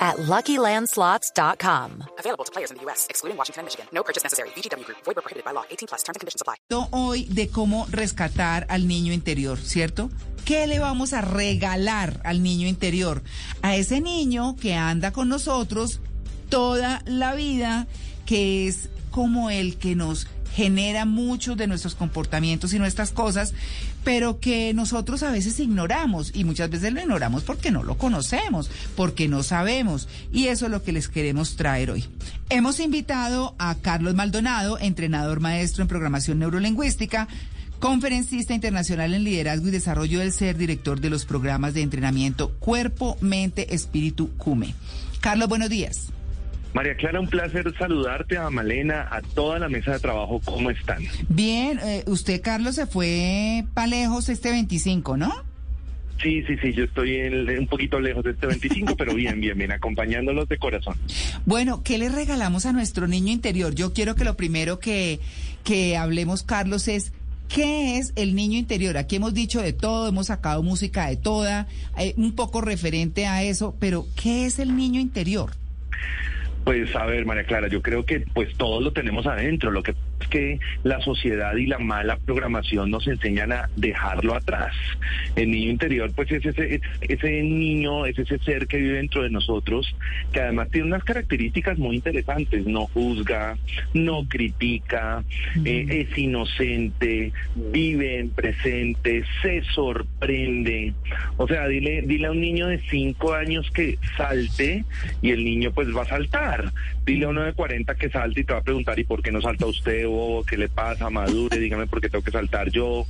at LuckyLandSlots.com. Available to players in the U.S., excluding Washington and Michigan. No purchase necessary. VGW Group. Void prohibited by law. 18 plus. Terms and conditions apply. Hoy de cómo rescatar al niño interior, ¿cierto? ¿Qué le vamos a regalar al niño interior? A ese niño que anda con nosotros toda la vida, que es como el que nos genera muchos de nuestros comportamientos y nuestras cosas, pero que nosotros a veces ignoramos y muchas veces lo ignoramos porque no lo conocemos, porque no sabemos y eso es lo que les queremos traer hoy. Hemos invitado a Carlos Maldonado, entrenador maestro en programación neurolingüística, conferencista internacional en liderazgo y desarrollo del ser, director de los programas de entrenamiento Cuerpo, Mente, Espíritu, CUME. Carlos, buenos días. María Clara, un placer saludarte a Malena, a toda la mesa de trabajo. ¿Cómo están? Bien, eh, usted, Carlos, se fue para lejos este 25, ¿no? Sí, sí, sí, yo estoy un poquito lejos de este 25, pero bien, bien, bien, acompañándolos de corazón. Bueno, ¿qué le regalamos a nuestro niño interior? Yo quiero que lo primero que, que hablemos, Carlos, es ¿Qué es el niño interior? Aquí hemos dicho de todo, hemos sacado música de toda, eh, un poco referente a eso, pero ¿qué es el niño interior? Pues a ver, María Clara, yo creo que pues todos lo tenemos adentro. Lo que que la sociedad y la mala programación nos enseñan a dejarlo atrás. El niño interior, pues es ese, ese niño, es ese ser que vive dentro de nosotros, que además tiene unas características muy interesantes. No juzga, no critica, eh, es inocente, vive en presente, se sorprende. O sea, dile, dile a un niño de cinco años que salte y el niño pues va a saltar. Dile a uno de 40 que salte y te va a preguntar, ¿y por qué no salta usted? ¿Qué le pasa? Madure, dígame por qué tengo que saltar yo.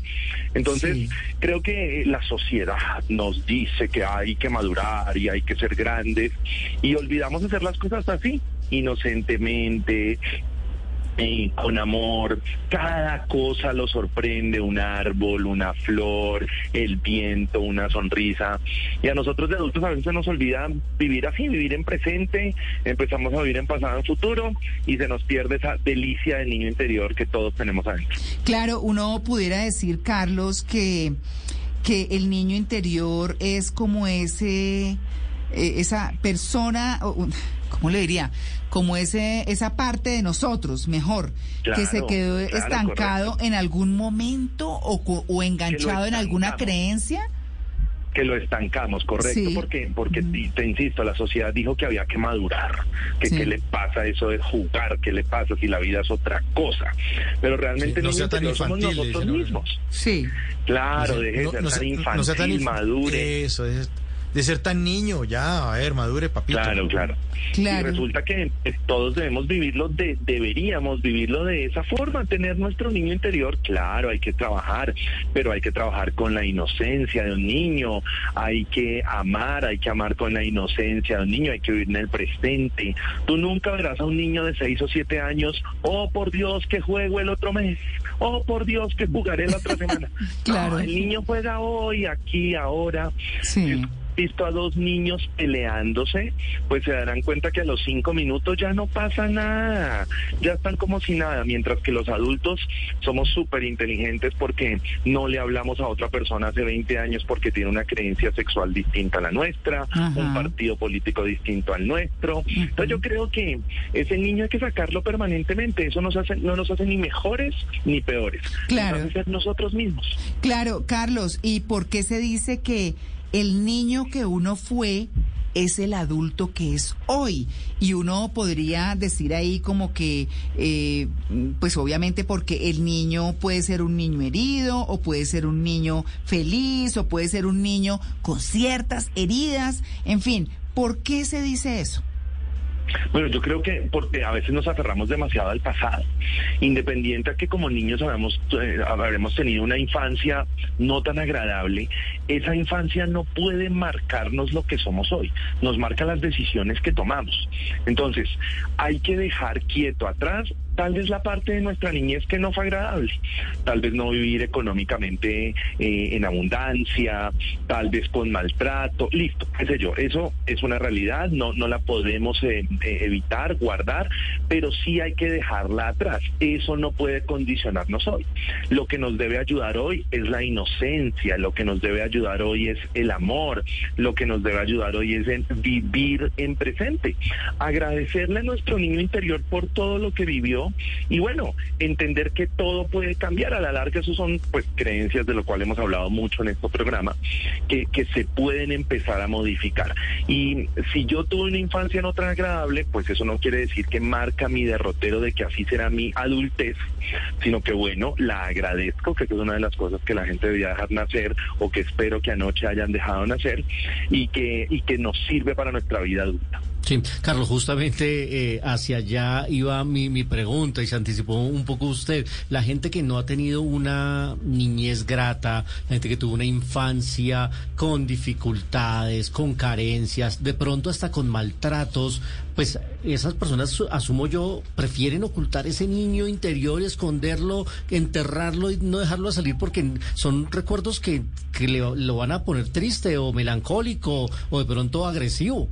Entonces, creo que la sociedad nos dice que hay que madurar y hay que ser grandes y olvidamos hacer las cosas así, inocentemente, con amor. Cada cosa lo sorprende, un árbol, una flor, el viento, una sonrisa. Y a nosotros de adultos a veces nos olvida vivir así, vivir en presente, empezamos a vivir en pasado, en futuro y se nos pierde esa delicia del niño interior que todos tenemos adentro. Claro, uno pudiera decir, Carlos, que, que el niño interior es como ese, eh, esa persona... ¿cómo le diría? Como ese, esa parte de nosotros, mejor, que se quedó estancado en algún momento o, o enganchado en alguna creencia que lo estancamos, correcto, porque porque te, insisto, la sociedad dijo que había que madurar, que qué le pasa eso de jugar, qué le pasa si la vida es otra cosa, pero realmente no, tan somos nosotros mismos. Sí. Claro, deje de ser tan infantil, madure. Eso, es de ser tan niño, ya, a ver, madure, papito. Claro, claro. Y resulta que todos debemos vivirlo, de, deberíamos vivirlo de esa forma, tener nuestro niño interior. Claro, hay que trabajar, pero hay que trabajar con la inocencia de un niño, hay que amar, hay que amar con la inocencia de un niño, hay que vivir en el presente. Tú nunca verás a un niño de seis o siete años, oh por Dios que juego el otro mes, oh por Dios que jugaré la otra semana. claro. el niño juega hoy, aquí, ahora. Sí visto a dos niños peleándose, pues se darán cuenta que a los cinco minutos ya no pasa nada, ya están como si nada, mientras que los adultos somos súper inteligentes porque no le hablamos a otra persona hace 20 años porque tiene una creencia sexual distinta a la nuestra, un partido político distinto al nuestro. Entonces yo creo que ese niño hay que sacarlo permanentemente, eso nos hace, no nos hace ni mejores ni peores, claro. nos hace ser nosotros mismos. Claro, Carlos, ¿y por qué se dice que el niño que uno fue es el adulto que es hoy. Y uno podría decir ahí como que, eh, pues obviamente porque el niño puede ser un niño herido o puede ser un niño feliz o puede ser un niño con ciertas heridas. En fin, ¿por qué se dice eso? Bueno, yo creo que porque a veces nos aferramos demasiado al pasado, independiente a que como niños eh, habremos tenido una infancia no tan agradable, esa infancia no puede marcarnos lo que somos hoy, nos marca las decisiones que tomamos. Entonces, hay que dejar quieto atrás tal vez la parte de nuestra niñez que no fue agradable, tal vez no vivir económicamente eh, en abundancia, tal vez con maltrato, listo, qué sé yo, eso es una realidad, no, no la podemos eh, eh, evitar, guardar, pero sí hay que dejarla atrás, eso no puede condicionarnos hoy. Lo que nos debe ayudar hoy es la inocencia, lo que nos debe ayudar hoy es el amor, lo que nos debe ayudar hoy es vivir en presente, agradecerle a nuestro niño interior por todo lo que vivió y bueno, entender que todo puede cambiar. A la larga, eso son pues creencias de lo cual hemos hablado mucho en este programa, que, que se pueden empezar a modificar. Y si yo tuve una infancia no tan agradable, pues eso no quiere decir que marca mi derrotero de que así será mi adultez, sino que bueno, la agradezco, que es una de las cosas que la gente debía dejar nacer o que espero que anoche hayan dejado nacer y que, y que nos sirve para nuestra vida adulta. Sí, Carlos, justamente eh, hacia allá iba mi, mi pregunta y se anticipó un poco usted. La gente que no ha tenido una niñez grata, la gente que tuvo una infancia con dificultades, con carencias, de pronto hasta con maltratos, pues esas personas, su- asumo yo, prefieren ocultar ese niño interior, esconderlo, enterrarlo y no dejarlo salir porque son recuerdos que, que le, lo van a poner triste o melancólico o de pronto agresivo.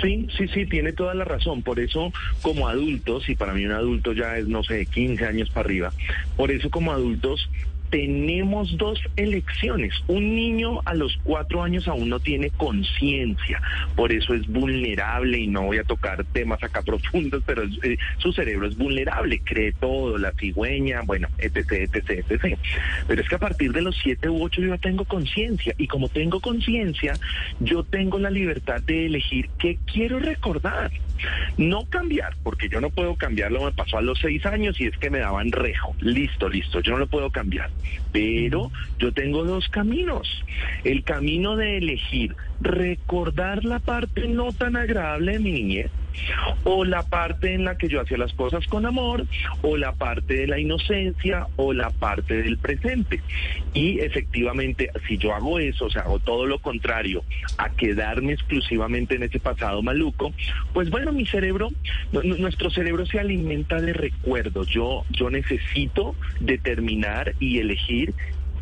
Sí, sí, sí, tiene toda la razón. Por eso, como adultos, y para mí un adulto ya es, no sé, de 15 años para arriba, por eso como adultos tenemos dos elecciones. Un niño a los cuatro años aún no tiene conciencia, por eso es vulnerable y no voy a tocar temas acá profundos, pero eh, su cerebro es vulnerable, cree todo, la cigüeña, bueno, etc, etc, etc. Pero es que a partir de los siete u ocho yo ya tengo conciencia y como tengo conciencia, yo tengo la libertad de elegir qué quiero recordar. No cambiar, porque yo no puedo cambiarlo, me pasó a los seis años y es que me daban rejo. Listo, listo, yo no lo puedo cambiar. Pero yo tengo dos caminos. El camino de elegir recordar la parte no tan agradable de mi o la parte en la que yo hacía las cosas con amor, o la parte de la inocencia, o la parte del presente. Y efectivamente, si yo hago eso, o sea, hago todo lo contrario a quedarme exclusivamente en ese pasado maluco, pues bueno, mi cerebro, nu- nu- nuestro cerebro se alimenta de recuerdos. Yo, yo necesito determinar y elegir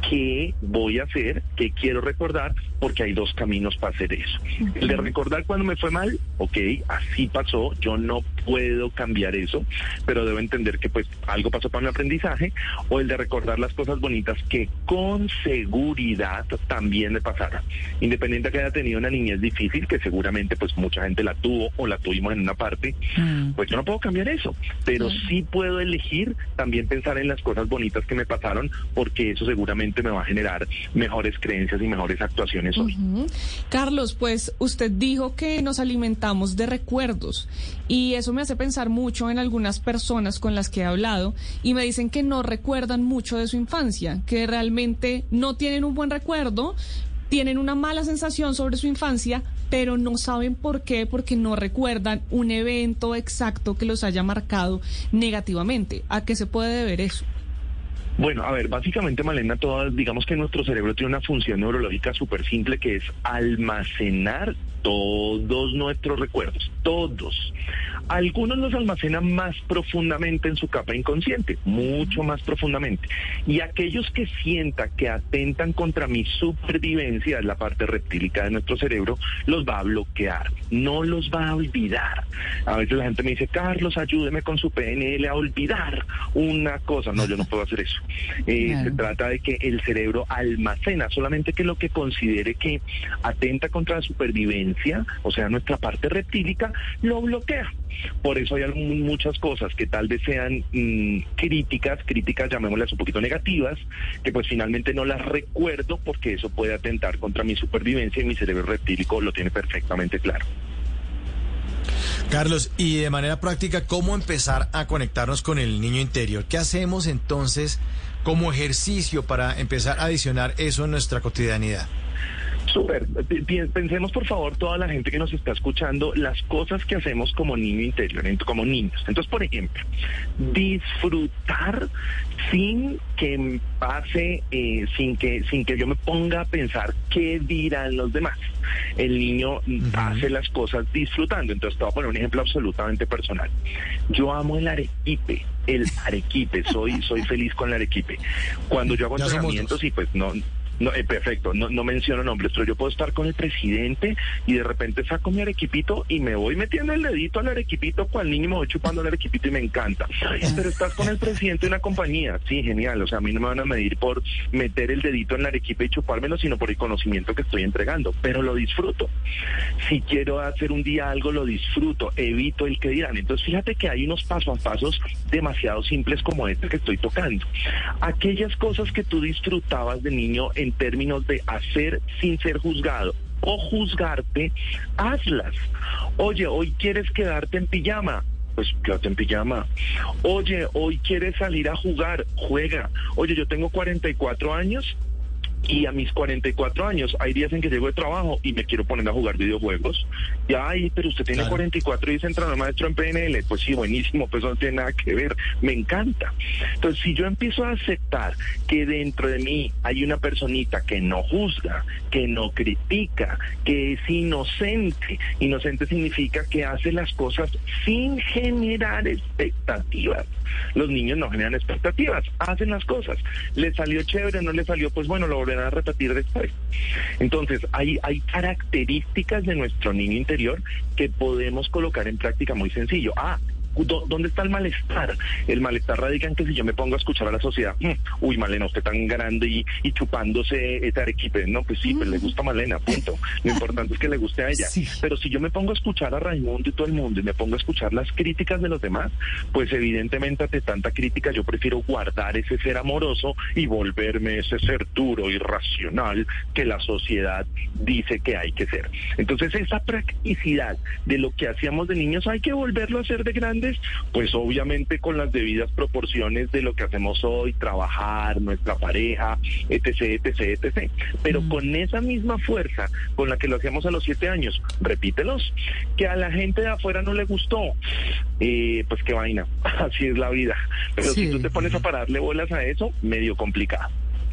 qué voy a hacer, qué quiero recordar, porque hay dos caminos para hacer eso. El de recordar cuando me fue mal, ok, así pasó, yo no puedo cambiar eso, pero debo entender que pues algo pasó para mi aprendizaje, o el de recordar las cosas bonitas que con seguridad también me pasaron. Independiente de que haya tenido una niñez difícil, que seguramente pues mucha gente la tuvo o la tuvimos en una parte, Mm. pues yo no puedo cambiar eso, pero sí puedo elegir también pensar en las cosas bonitas que me pasaron, porque eso seguramente me va a generar mejores creencias y mejores actuaciones hoy. Carlos, pues usted dijo que nos alimentamos de recuerdos y eso me hace pensar mucho en algunas personas con las que he hablado y me dicen que no recuerdan mucho de su infancia, que realmente no tienen un buen recuerdo, tienen una mala sensación sobre su infancia, pero no saben por qué, porque no recuerdan un evento exacto que los haya marcado negativamente. ¿A qué se puede deber eso? Bueno, a ver, básicamente, Malena, todas, digamos que nuestro cerebro tiene una función neurológica súper simple que es almacenar todos nuestros recuerdos, todos. Algunos los almacenan más profundamente en su capa inconsciente, mucho más profundamente. Y aquellos que sienta que atentan contra mi supervivencia, es la parte reptílica de nuestro cerebro, los va a bloquear, no los va a olvidar. A veces la gente me dice, Carlos, ayúdeme con su PNL a olvidar una cosa. No, yo no puedo hacer eso. Eh, Claro. Se trata de que el cerebro almacena, solamente que lo que considere que atenta contra la supervivencia, o sea, nuestra parte reptílica, lo bloquea. Por eso hay muchas cosas que tal vez sean mm, críticas, críticas llamémoslas un poquito negativas, que pues finalmente no las recuerdo porque eso puede atentar contra mi supervivencia y mi cerebro reptílico lo tiene perfectamente claro. Carlos, y de manera práctica, ¿cómo empezar a conectarnos con el niño interior? ¿Qué hacemos entonces como ejercicio para empezar a adicionar eso en nuestra cotidianidad? Súper. Pensemos, por favor, toda la gente que nos está escuchando, las cosas que hacemos como niño interior, como niños. Entonces, por ejemplo, disfrutar sin que pase, eh, sin que sin que yo me ponga a pensar qué dirán los demás. El niño hace las cosas disfrutando. Entonces, te voy a poner un ejemplo absolutamente personal. Yo amo el arequipe, el arequipe. Soy soy feliz con el arequipe. Cuando yo hago Ya entrenamientos, y pues no no, eh, perfecto, no, no menciono nombres, pero yo puedo estar con el presidente y de repente saco mi arequipito y me voy metiendo el dedito al arequipito, cual niño me voy chupando el arequipito y me encanta. Pero estás con el presidente de una compañía, sí, genial, o sea, a mí no me van a medir por meter el dedito en la arequipa y chupármelo, sino por el conocimiento que estoy entregando, pero lo disfruto. Si quiero hacer un día algo, lo disfruto, evito el que dirán. Entonces, fíjate que hay unos pasos a pasos demasiado simples como este que estoy tocando. Aquellas cosas que tú disfrutabas de niño en términos de hacer sin ser juzgado o juzgarte, hazlas. Oye, hoy quieres quedarte en pijama. Pues quédate en pijama. Oye, hoy quieres salir a jugar, juega. Oye, yo tengo 44 años y a mis 44 años hay días en que llego de trabajo y me quiero poner a jugar videojuegos. Y ay, pero usted tiene Claro. 44 y es entrenador maestro en PNL. Pues sí, buenísimo, pues no tiene nada que ver. Me encanta. Entonces, si yo empiezo a aceptar que dentro de mí hay una personita que no juzga, que no critica, que es inocente, inocente significa que hace las cosas sin generar expectativas. Los niños no generan expectativas, hacen las cosas. ¿Le salió chévere, no le salió? Pues bueno, lo a repetir después. Entonces, hay, hay características de nuestro niño interior que podemos colocar en práctica muy sencillo. Ah, ¿dó- ¿Dónde está el malestar? El malestar radica en que si yo me pongo a escuchar a la sociedad, "Mm, uy, Malena, usted tan grande y, y chupándose ese arequipe. No, pues sí, pues le gusta Malena, punto. Lo importante es que le guste a ella. Sí. Pero si yo me pongo a escuchar a Raimundo y todo el mundo y me pongo a escuchar las críticas de los demás, pues evidentemente ante tanta crítica yo prefiero guardar ese ser amoroso y volverme ese ser duro y racional que la sociedad dice que hay que ser. Entonces esa practicidad de lo que hacíamos de niños hay que volverlo a hacer de grandes, pues obviamente con las debidas proporciones de lo que hacemos hoy, trabajar, nuestra pareja, etc, etc, etc. Pero con esa misma fuerza con la que lo hacíamos a los siete años, repítelos, que a la gente de afuera no le gustó, eh, pues qué vaina, así es la vida. Pero Sí. si tú te pones a pararle bolas a eso, medio complicado.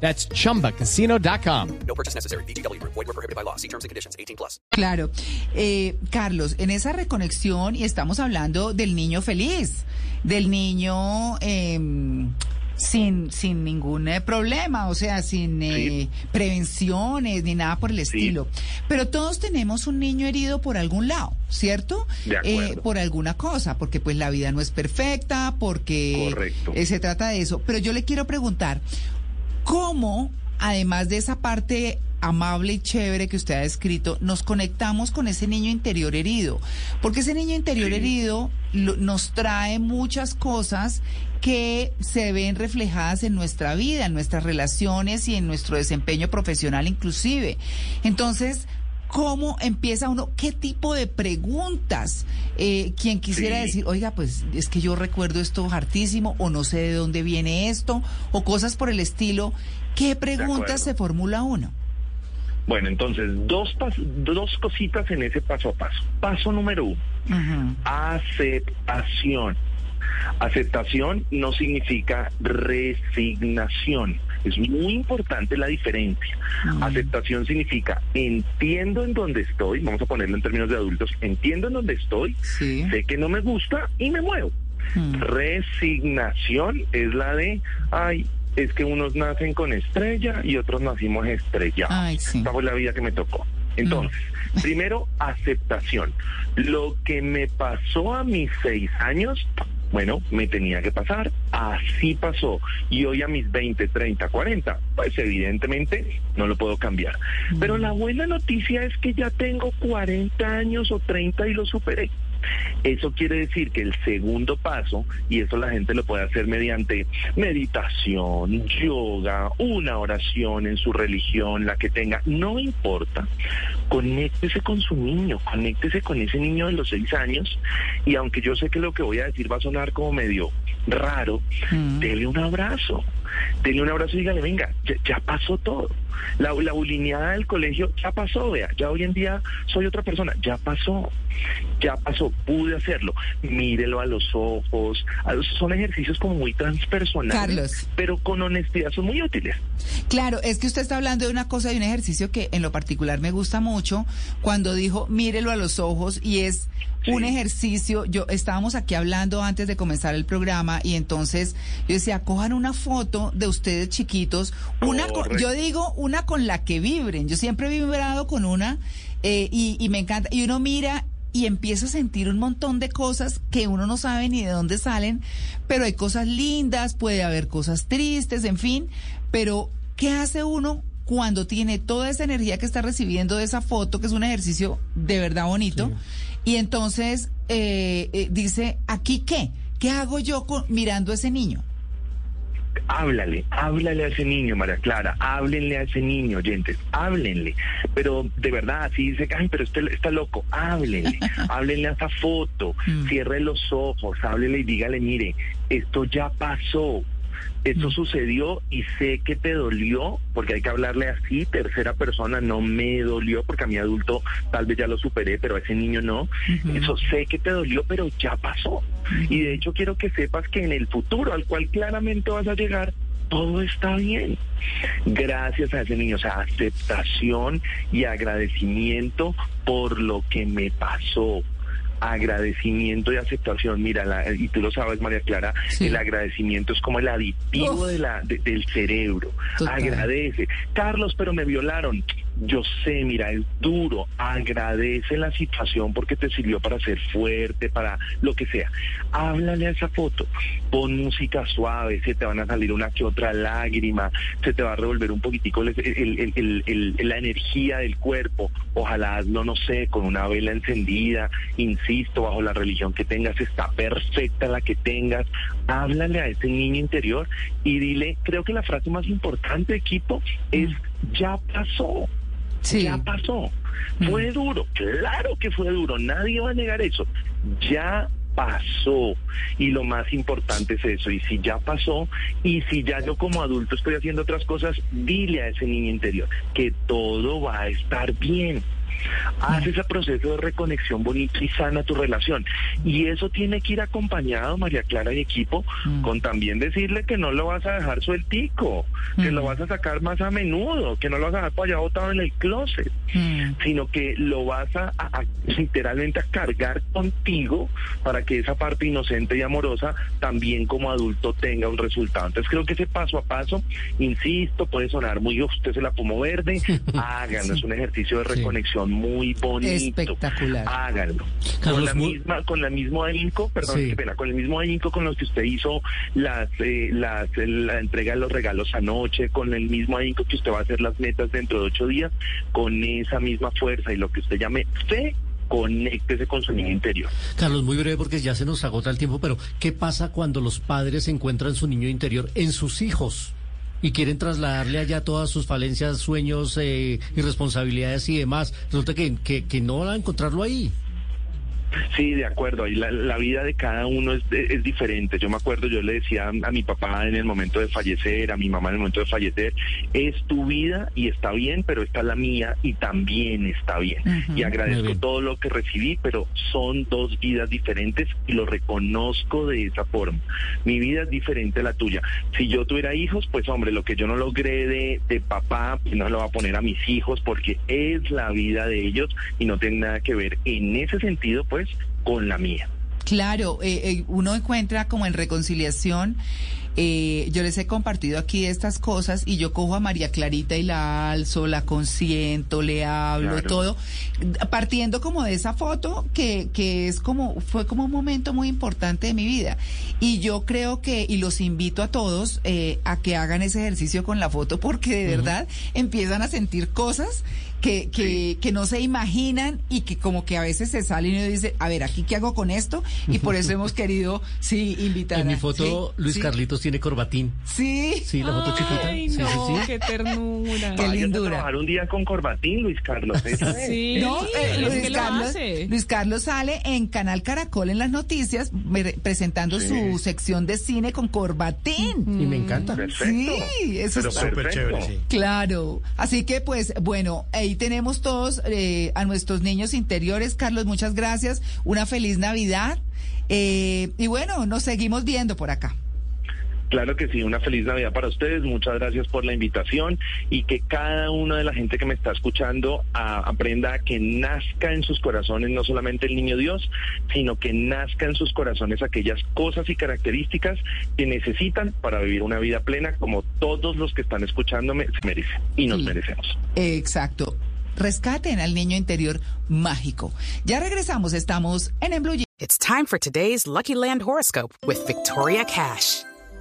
That's chumbacasino.com. No purchase necessary. VGW Group. Void were prohibited by law. See terms and conditions. 18 plus. Claro. Eh, Carlos, en esa reconexión, y estamos hablando del niño feliz, del niño em, sin, sin ningún eh, problema, o sea, sin eh, prevenciones ni nada por el estilo. Pero todos tenemos un niño herido por algún lado, ¿cierto? De acuerdo. por alguna cosa, porque pues la vida no es perfecta, porque Correcto. eh, se trata de eso. Pero yo le quiero preguntar, ¿cómo, además de esa parte amable y chévere que usted ha descrito, nos conectamos con ese niño interior herido? Porque ese niño interior Sí. herido lo- nos trae muchas cosas que se ven reflejadas en nuestra vida, en nuestras relaciones y en nuestro desempeño profesional inclusive. Entonces, ¿cómo empieza uno? ¿Qué tipo de preguntas? Eh, quien quisiera Sí. decir, oiga, pues es que yo recuerdo esto hartísimo o no sé de dónde viene esto o cosas por el estilo. ¿Qué preguntas se formula uno? Bueno, entonces, dos, pas- dos cositas en ese paso a paso. Paso número uno, aceptación. Aceptación no significa resignación. Es muy importante la diferencia. Aceptación significa entiendo en dónde estoy, vamos a ponerlo en términos de adultos, entiendo en dónde estoy, Sí. sé que no me gusta y me muevo. Mm. Resignación es la de, ay, es que unos nacen con estrella y otros nacimos estrellados. Ay, sí. Esta fue la vida que me tocó. Entonces, primero, aceptación. Lo que me pasó a mis seis años, bueno, me tenía que pasar. Así pasó. Y hoy a mis 20, 30, 40, pues evidentemente no lo puedo cambiar. Pero la buena noticia es que ya tengo 40 años o 30 y lo superé. Eso quiere decir que el segundo paso, y eso la gente lo puede hacer mediante meditación, yoga, una oración en su religión, la que tenga, no importa, conéctese con su niño, conéctese con ese niño de los seis años, y aunque yo sé que lo que voy a decir va a sonar como medio raro, dele un abrazo, dele un abrazo y dígale, venga, ya, ya pasó todo. La, la bulineada del colegio ya pasó, vea, ya hoy en día soy otra persona, ya pasó, ya pasó, pude hacerlo. Mírelo a los ojos, a los- son ejercicios como muy transpersonales, Carlos. pero con honestidad son muy útiles. Claro, es que usted está hablando de una cosa, de un ejercicio que en lo particular me gusta mucho, cuando dijo mírelo a los ojos y es un ejercicio, yo estábamos aquí hablando antes de comenzar el programa y entonces yo decía, cojan una foto de ustedes chiquitos, una con- yo digo una con la que vibren, yo siempre he vibrado con una eh, y, y me encanta, y uno mira y empieza a sentir un montón de cosas que uno no sabe ni de dónde salen, pero hay cosas lindas, puede haber cosas tristes, en fin, pero ¿qué hace uno cuando tiene toda esa energía que está recibiendo de esa foto, que es un ejercicio de verdad bonito, y entonces eh, eh, dice, ¿aquí qué? ¿Qué hago yo con- mirando a ese niño? Háblale, háblale a ese niño, María Clara, háblenle a ese niño, oyentes, háblenle. Pero de verdad, si dice, ay, pero este está loco, háblenle, háblenle a esa foto, cierre los ojos, háblele y dígale, mire, esto ya pasó. Esto sucedió y sé que te dolió, porque hay que hablarle así, tercera persona, no me dolió, porque a mi adulto tal vez ya lo superé, pero a ese niño no. Eso sé que te dolió, pero ya pasó. Y de hecho quiero que sepas que en el futuro, al cual claramente vas a llegar, todo está bien. Gracias a ese niño, o sea, aceptación y agradecimiento por lo que me pasó. Agradecimiento y aceptación. Mira, la- y tú lo sabes, María Clara, Sí. el agradecimiento es como el aditivo de la, de- del cerebro. Total. Agradece. Carlos, pero me violaron. Yo sé, mira, es duro. Agradece la situación porque te sirvió para ser fuerte, para lo que sea. Háblale a esa foto. Pon música suave, se te van a salir una que otra lágrima, se te va a revolver un poquitico el- el- el- el- el- la energía del cuerpo. Ojalá hazlo, no sé, con una vela encendida. Insisto, bajo la religión que tengas, está perfecta la que tengas. Háblale a ese niño interior y dile, creo que la frase más importante, equipo, es ya pasó. Sí. Ya pasó. Fue duro, claro que fue duro, nadie va a negar eso. Ya pasó. Y lo más importante es eso. Y si ya pasó, y si ya yo como adulto estoy haciendo otras cosas, dile a ese niño interior que todo va a estar bien. Haz ese proceso de reconexión bonito y sana tu relación. Y eso tiene que ir acompañado, María Clara y equipo, con también decirle que no lo vas a dejar sueltico, que lo vas a sacar más a menudo, que no lo vas a dejar para allá botado en el closet, Mm. sino que lo vas a, a- literalmente a cargar contigo para que esa parte inocente y amorosa también como adulto tenga un resultado. Entonces creo que ese paso a paso, insisto, puede sonar muy, "Uf, usted se la pomo verde, háganlo, es un ejercicio de reconexión muy bonito. Espectacular. Háganlo. con la muy- misma, con la mismo ahínco, perdón, Sí. qué pena, con el mismo ahínco con los que usted hizo las, eh, las, la entrega de los regalos anoche, con el mismo ahínco que usted va a hacer las metas dentro de ocho días, con esa misma fuerza y lo que usted llame fe, conéctese con su niño interior. Carlos, muy breve porque ya se nos agota el tiempo, pero ¿qué pasa cuando los padres encuentran su niño interior en sus hijos? Y quieren trasladarle allá todas sus falencias, sueños, eh, irresponsabilidades y demás. Resulta que, que, que no van a encontrarlo ahí. Sí, de acuerdo. Y la, la vida de cada uno es, es diferente. Yo me acuerdo, yo le decía a, mi papá en el momento de fallecer, a mi mamá en el momento de fallecer, es tu vida y está bien, pero está la mía y también está bien. Y agradezco bien. todo lo que recibí, pero son dos vidas diferentes y lo reconozco de esa forma. Mi vida es diferente a la tuya. Si yo tuviera hijos, pues hombre, lo que yo no logré de, de papá, pues no lo voy a poner a mis hijos porque es la vida de ellos y no tiene nada que ver en ese sentido, pues, con la mía. Claro, eh, eh, uno encuentra como en reconciliación. eh, yo les he compartido aquí estas cosas y yo cojo a María Clarita y la alzo, la consiento, le hablo, Claro. todo, partiendo como de esa foto que, que es como, fue como un momento muy importante de mi vida. Y yo creo que, y los invito a todos eh, a que hagan ese ejercicio con la foto porque de verdad empiezan a sentir cosas que, que, que no se imaginan y que como que a veces se salen y uno dice, a ver, ¿aquí qué hago con esto? Y por eso hemos querido, sí, invitar En mi a- foto, sí, Luis sí. Carlitos tiene corbatín. Sí, Sí, la foto chiquita. Ay, Sí, no, sí, sí. qué ternura. Qué lindura. trabajar un día con corbatín, Luis Carlos. es. Sí, No, eh, Luis, Carlos, hace. Luis Carlos sale en Canal Caracol en las noticias presentando su sección de cine con corbatín. Y me encanta. Perfecto. Sí, eso Pero es Súper chévere, sí. Claro, así que pues bueno, ahí tenemos todos eh, a nuestros niños interiores. Carlos, muchas gracias, una feliz Navidad eh, y bueno, nos seguimos viendo por acá. Claro que sí, una feliz Navidad para ustedes. Muchas gracias por la invitación y que cada una de la gente que me está escuchando aprenda a que nazca en sus corazones no solamente el niño Dios, sino que nazca en sus corazones aquellas cosas y características que necesitan para vivir una vida plena como todos los que están escuchándome se merecen y nos Sí. merecemos. Exacto. Rescaten al niño interior mágico. Ya regresamos, estamos en Blue Jeans. It's time for today's Lucky Land horoscope with Victoria Cash.